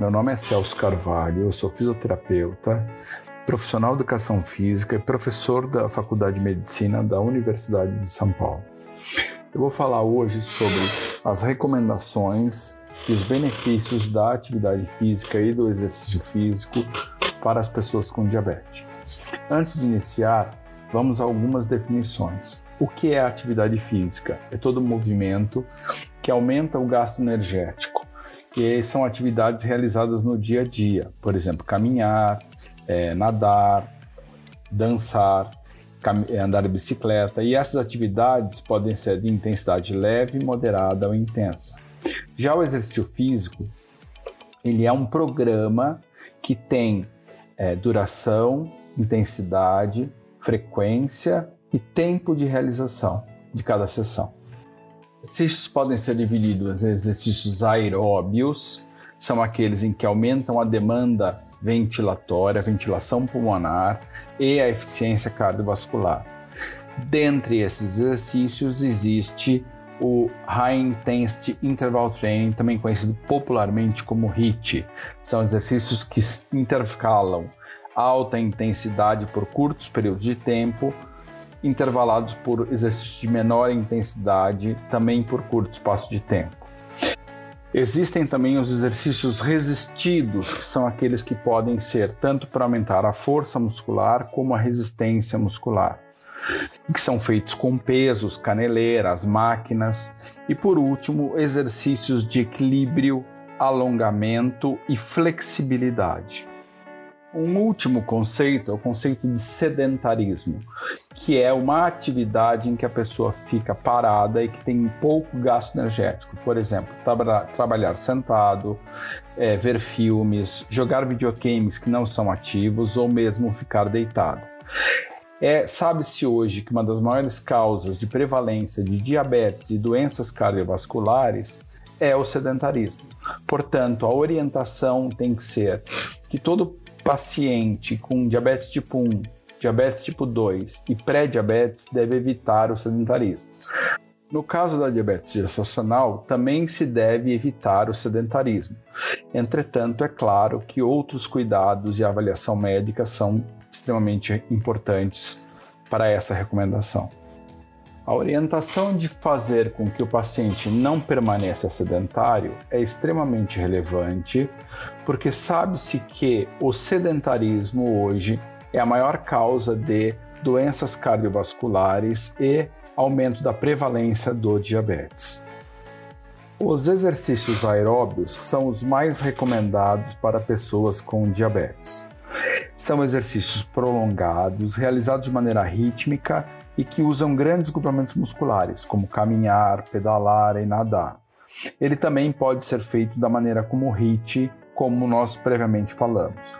Meu nome é Celso Carvalho, eu sou fisioterapeuta, profissional de educação física e professor da Faculdade de Medicina da Universidade de São Paulo. Eu vou falar hoje sobre as recomendações e os benefícios da atividade física e do exercício físico para as pessoas com diabetes. Antes de iniciar, vamos a algumas definições. O que é atividade física? É todo movimento que aumenta o gasto energético, que são atividades realizadas no dia a dia, por exemplo, caminhar, é, nadar, dançar, é, andar de bicicleta, e essas atividades podem ser de intensidade leve, moderada ou intensa. Já o exercício físico, ele é um programa que tem é, duração, intensidade, frequência e tempo de realização de cada sessão. Exercícios podem ser divididos em exercícios aeróbios, são aqueles em que aumentam a demanda ventilatória, ventilação pulmonar e a eficiência cardiovascular. Dentre esses exercícios existe o High Intensity Interval Training, também conhecido popularmente como HIIT. São exercícios que intercalam alta intensidade por curtos períodos de tempo, intervalados por exercícios de menor intensidade, também por curto espaço de tempo. Existem também os exercícios resistidos, que são aqueles que podem ser tanto para aumentar a força muscular como a resistência muscular, que são feitos com pesos, caneleiras, máquinas e por último, exercícios de equilíbrio, alongamento e flexibilidade. Um último conceito é o conceito de sedentarismo, que é uma atividade em que a pessoa fica parada e que tem pouco gasto energético. Por exemplo, tra trabalhar sentado, é, ver filmes, jogar videogames que não são ativos ou mesmo ficar deitado. É, Sabe-se hoje que uma das maiores causas de prevalência de diabetes e doenças cardiovasculares é o sedentarismo. Portanto, a orientação tem que ser que todo paciente com diabetes tipo 1, diabetes tipo 2 e pré-diabetes deve evitar o sedentarismo. No caso da diabetes gestacional, também se deve evitar o sedentarismo. Entretanto, é claro que outros cuidados e avaliação médica são extremamente importantes para essa recomendação. A orientação de fazer com que o paciente não permaneça sedentário é extremamente relevante, porque sabe-se que o sedentarismo hoje é a maior causa de doenças cardiovasculares e aumento da prevalência do diabetes. Os exercícios aeróbios são os mais recomendados para pessoas com diabetes. São exercícios prolongados, realizados de maneira rítmica e que usam grandes grupamentos musculares, como caminhar, pedalar e nadar. Ele também pode ser feito da maneira como o HIIT, como nós previamente falamos.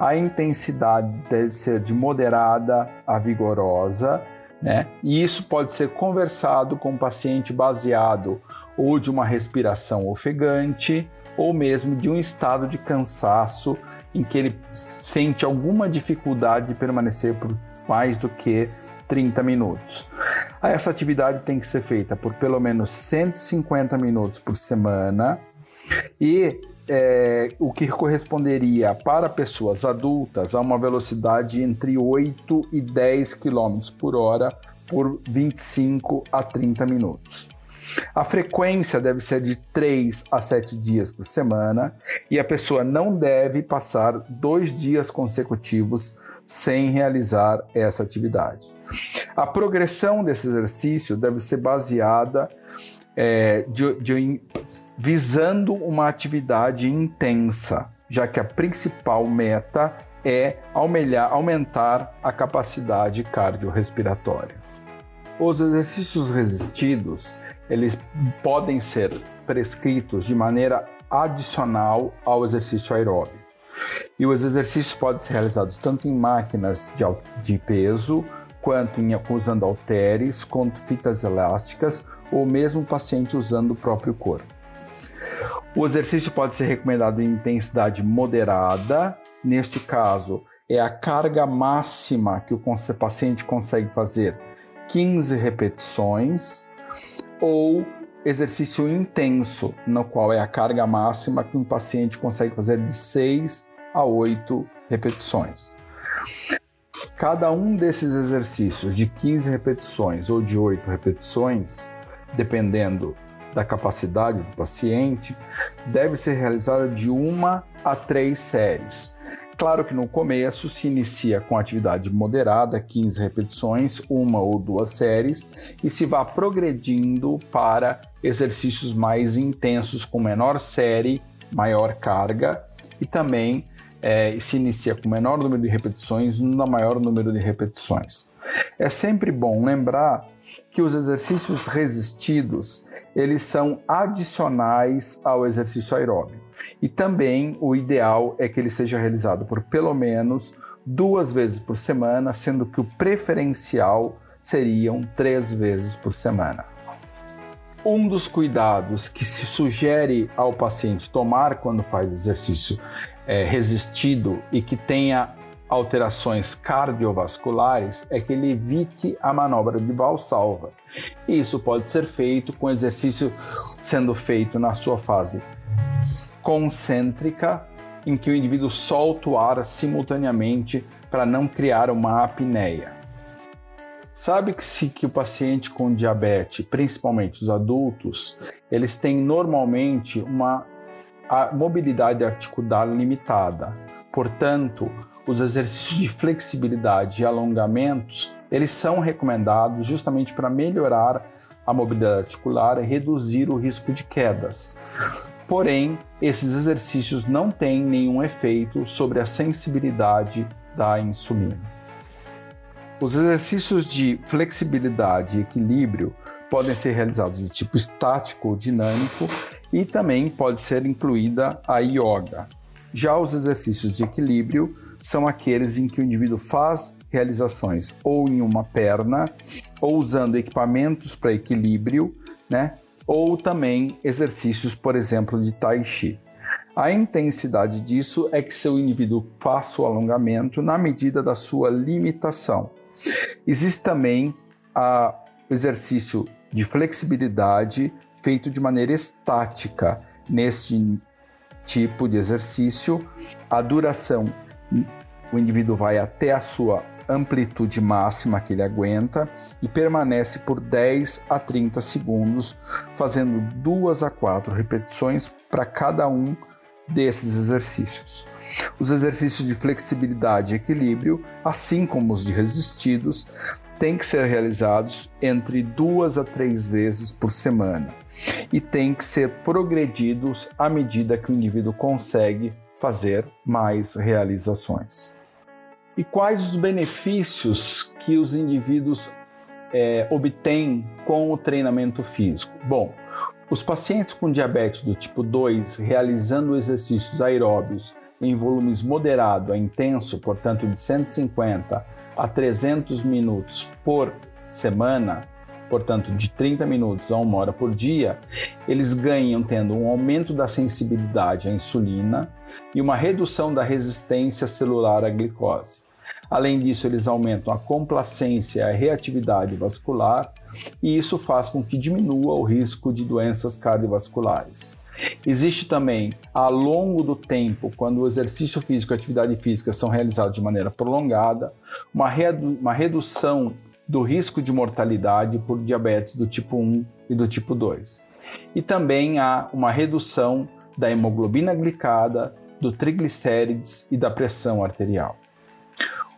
A intensidade deve ser de moderada a vigorosa, né? E isso pode ser conversado com o paciente baseado ou de uma respiração ofegante ou mesmo de um estado de cansaço em que ele sente alguma dificuldade de permanecer por mais do que 30 minutos. Essa atividade tem que ser feita por pelo menos 150 minutos por semana e é, o que corresponderia para pessoas adultas a uma velocidade entre 8 e 10 km por hora por 25 a 30 minutos. A frequência deve ser de 3 a 7 dias por semana e a pessoa não deve passar dois dias consecutivos sem realizar essa atividade. A progressão desse exercício deve ser baseada é, de, de, visando uma atividade intensa, já que a principal meta é aumelhar, aumentar a capacidade cardiorrespiratória. Os exercícios resistidos, eles podem ser prescritos de maneira adicional ao exercício aeróbico. E os exercícios podem ser realizados tanto em máquinas de, de peso, quanto em, usando halteres, quanto fitas elásticas, ou mesmo o paciente usando o próprio corpo. O exercício pode ser recomendado em intensidade moderada, neste caso, é a carga máxima que o paciente consegue fazer 15 repetições, ou exercício intenso, no qual é a carga máxima que um paciente consegue fazer de 6 a 8 repetições. Cada um desses exercícios de 15 repetições ou de 8 repetições, dependendo da capacidade do paciente, deve ser realizada de uma a três séries. Claro que no começo se inicia com atividade moderada, 15 repetições, uma ou duas séries, e se vai progredindo para exercícios mais intensos com menor série, maior carga e também é, se inicia com menor número de repetições no maior número de repetições. É sempre bom lembrar que os exercícios resistidos eles são adicionais ao exercício aeróbico. E também o ideal é que ele seja realizado por pelo menos duas vezes por semana, sendo que o preferencial seriam três vezes por semana. Um dos cuidados que se sugere ao paciente tomar quando faz exercício é, resistido e que tenha alterações cardiovasculares é que ele evite a manobra de valsalva. Isso pode ser feito com exercício sendo feito na sua fase concêntrica, em que o indivíduo solta o ar simultaneamente para não criar uma apneia. Sabe-se que o paciente com diabetes, principalmente os adultos, eles têm normalmente uma mobilidade articular limitada. Portanto, os exercícios de flexibilidade e alongamentos, eles são recomendados justamente para melhorar a mobilidade articular e reduzir o risco de quedas. Porém, esses exercícios não têm nenhum efeito sobre a sensibilidade da insulina. Os exercícios de flexibilidade e equilíbrio podem ser realizados de tipo estático ou dinâmico e também pode ser incluída a yoga. Já os exercícios de equilíbrio são aqueles em que o indivíduo faz realizações ou em uma perna, ou usando equipamentos para equilíbrio, né? ou também exercícios, por exemplo, de tai chi. A intensidade disso é que seu indivíduo faça o alongamento na medida da sua limitação. Existe também a, o exercício de flexibilidade feito de maneira estática. Neste tipo de exercício, a duração, o indivíduo vai até a sua amplitude máxima que ele aguenta e permanece por 10 a 30 segundos, fazendo duas a quatro repetições para cada um desses exercícios. Os exercícios de flexibilidade e equilíbrio, assim como os de resistidos, têm que ser realizados entre duas a três vezes por semana e têm que ser progredidos à medida que o indivíduo consegue fazer mais realizações. E quais os benefícios que os indivíduos é, obtêm com o treinamento físico? Bom, os pacientes com diabetes do tipo 2 realizando exercícios aeróbios em volumes moderado a intenso, portanto de 150 a 300 minutos por semana, portanto de 30 minutos a uma hora por dia, eles ganham tendo um aumento da sensibilidade à insulina e uma redução da resistência celular à glicose. Além disso, eles aumentam a complacência e a reatividade vascular, e isso faz com que diminua o risco de doenças cardiovasculares. Existe também, ao longo do tempo, quando o exercício físico e a atividade física são realizados de maneira prolongada, uma, uma redução do risco de mortalidade por diabetes do tipo 1 e do tipo 2. E também há uma redução da hemoglobina glicada, do triglicérides e da pressão arterial.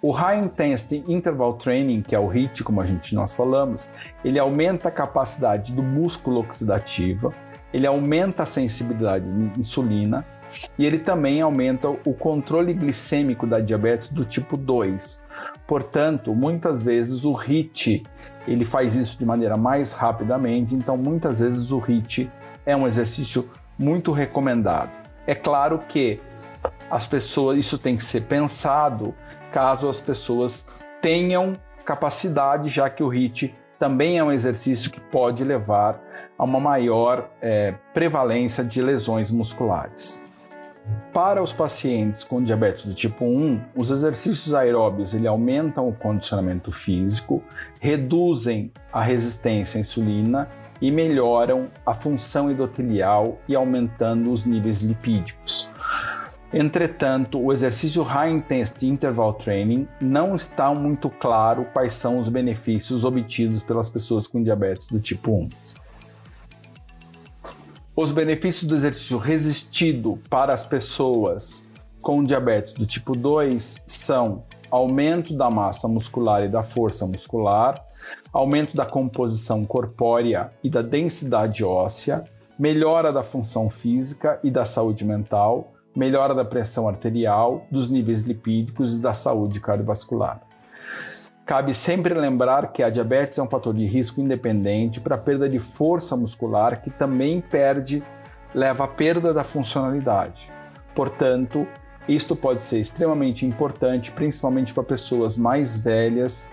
O High Intensity Interval Training, que é o HIIT, como a gente nós falamos, ele aumenta a capacidade do músculo oxidativo, ele aumenta a sensibilidade de insulina e ele também aumenta o controle glicêmico da diabetes do tipo 2. Portanto, muitas vezes o HIIT, ele faz isso de maneira mais rapidamente, então muitas vezes o HIIT é um exercício muito recomendado. É claro que as pessoas, isso tem que ser pensado caso as pessoas tenham capacidade, já que o HIIT também é um exercício que pode levar a uma maior é, prevalência de lesões musculares. Para os pacientes com diabetes do tipo 1, os exercícios aeróbios ele aumentam o condicionamento físico, reduzem a resistência à insulina e melhoram a função endotelial e aumentando os níveis lipídicos. Entretanto, o exercício High Intensity Interval Training não está muito claro quais são os benefícios obtidos pelas pessoas com diabetes do tipo 1. Os benefícios do exercício resistido para as pessoas com diabetes do tipo 2 são aumento da massa muscular e da força muscular, aumento da composição corpórea e da densidade óssea, melhora da função física e da saúde mental, melhora da pressão arterial, dos níveis lipídicos e da saúde cardiovascular. Cabe sempre lembrar que a diabetes é um fator de risco independente para perda de força muscular, que também perde, leva à perda da funcionalidade. Portanto, isto pode ser extremamente importante, principalmente para pessoas mais velhas.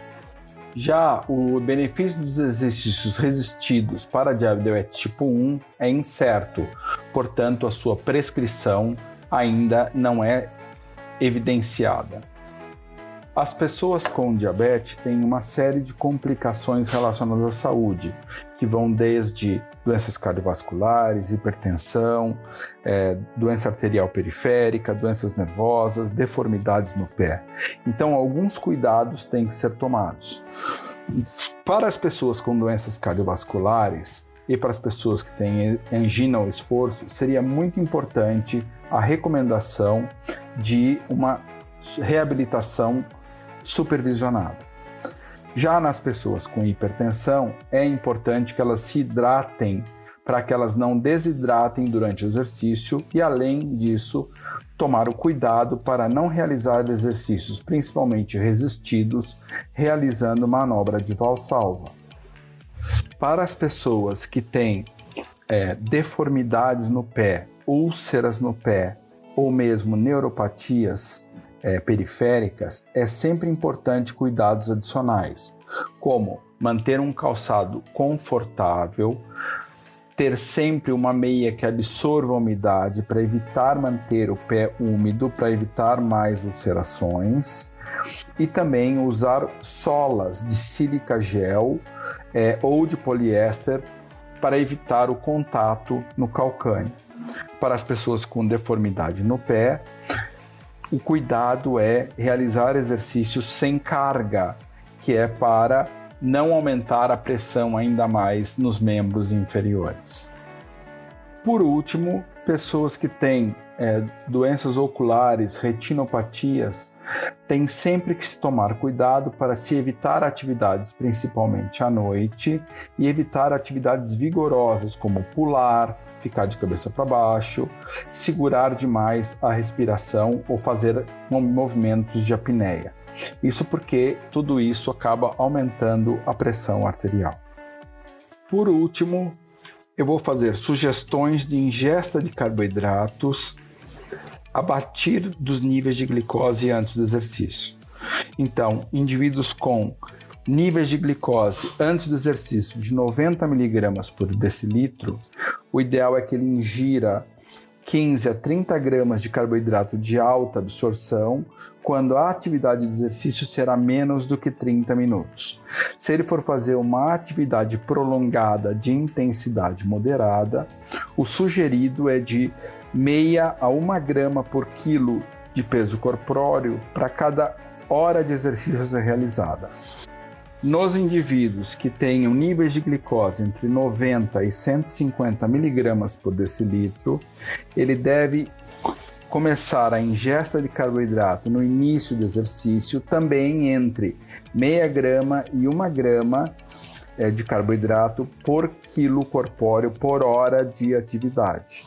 Já o benefício dos exercícios resistidos para diabetes tipo 1 é incerto, portanto, a sua prescrição ainda não é evidenciada. As pessoas com diabetes têm uma série de complicações relacionadas à saúde, que vão desde doenças cardiovasculares, hipertensão, é, doença arterial periférica, doenças nervosas, deformidades no pé. Então, alguns cuidados têm que ser tomados. Para as pessoas com doenças cardiovasculares e para as pessoas que têm angina ou esforço, seria muito importante a recomendação de uma reabilitação supervisionada. Já nas pessoas com hipertensão, é importante que elas se hidratem para que elas não desidratem durante o exercício e, além disso, tomar o cuidado para não realizar exercícios, principalmente resistidos, realizando manobra de valsalva. Para as pessoas que têm é, deformidades no pé, úlceras no pé ou mesmo neuropatias, é, periféricas, é sempre importante cuidados adicionais, como manter um calçado confortável, ter sempre uma meia que absorva a umidade para evitar manter o pé úmido, para evitar mais ulcerações, e também usar solas de sílica gel é, ou de poliéster para evitar o contato no calcâneo. Para as pessoas com deformidade no pé, o cuidado é realizar exercícios sem carga, que é para não aumentar a pressão ainda mais nos membros inferiores. Por último, pessoas que têm é, doenças oculares, retinopatias, têm sempre que se tomar cuidado para se evitar atividades, principalmente à noite, e evitar atividades vigorosas como pular, ficar de cabeça para baixo, segurar demais a respiração ou fazer movimentos de apneia. Isso porque tudo isso acaba aumentando a pressão arterial. Por último, eu vou fazer sugestões de ingesta de carboidratos a partir dos níveis de glicose antes do exercício. Então, indivíduos com níveis de glicose antes do exercício de 90 mg por decilitro, o ideal é que ele ingira 15 a 30 gramas de carboidrato de alta absorção quando a atividade de exercício será menos do que 30 minutos. Se ele for fazer uma atividade prolongada de intensidade moderada, o sugerido é de meia a uma grama por quilo de peso corpóreo para cada hora de exercício realizada. Nos indivíduos que tenham níveis de glicose entre 90 e 150 miligramas por decilitro, ele deve começar a ingesta de carboidrato no início do exercício também entre meia grama e uma grama é, de carboidrato por quilo corpóreo por hora de atividade.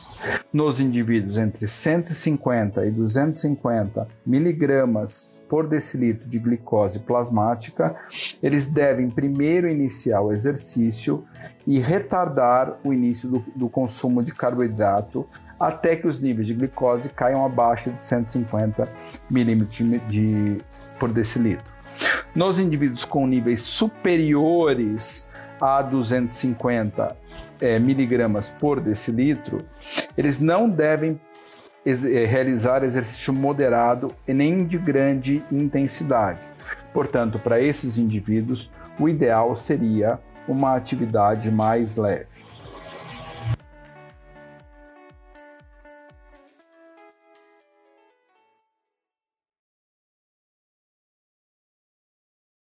Nos indivíduos entre 150 e 250 miligramas por decilitro de glicose plasmática, eles devem primeiro iniciar o exercício e retardar o início do, do consumo de carboidrato até que os níveis de glicose caiam abaixo de 150 milímetros de, por decilitro. Nos indivíduos com níveis superiores a 250 é, miligramas por decilitro, eles não devem eh, realizar exercício moderado e nem de grande intensidade. Portanto, para esses indivíduos, o ideal seria uma atividade mais leve.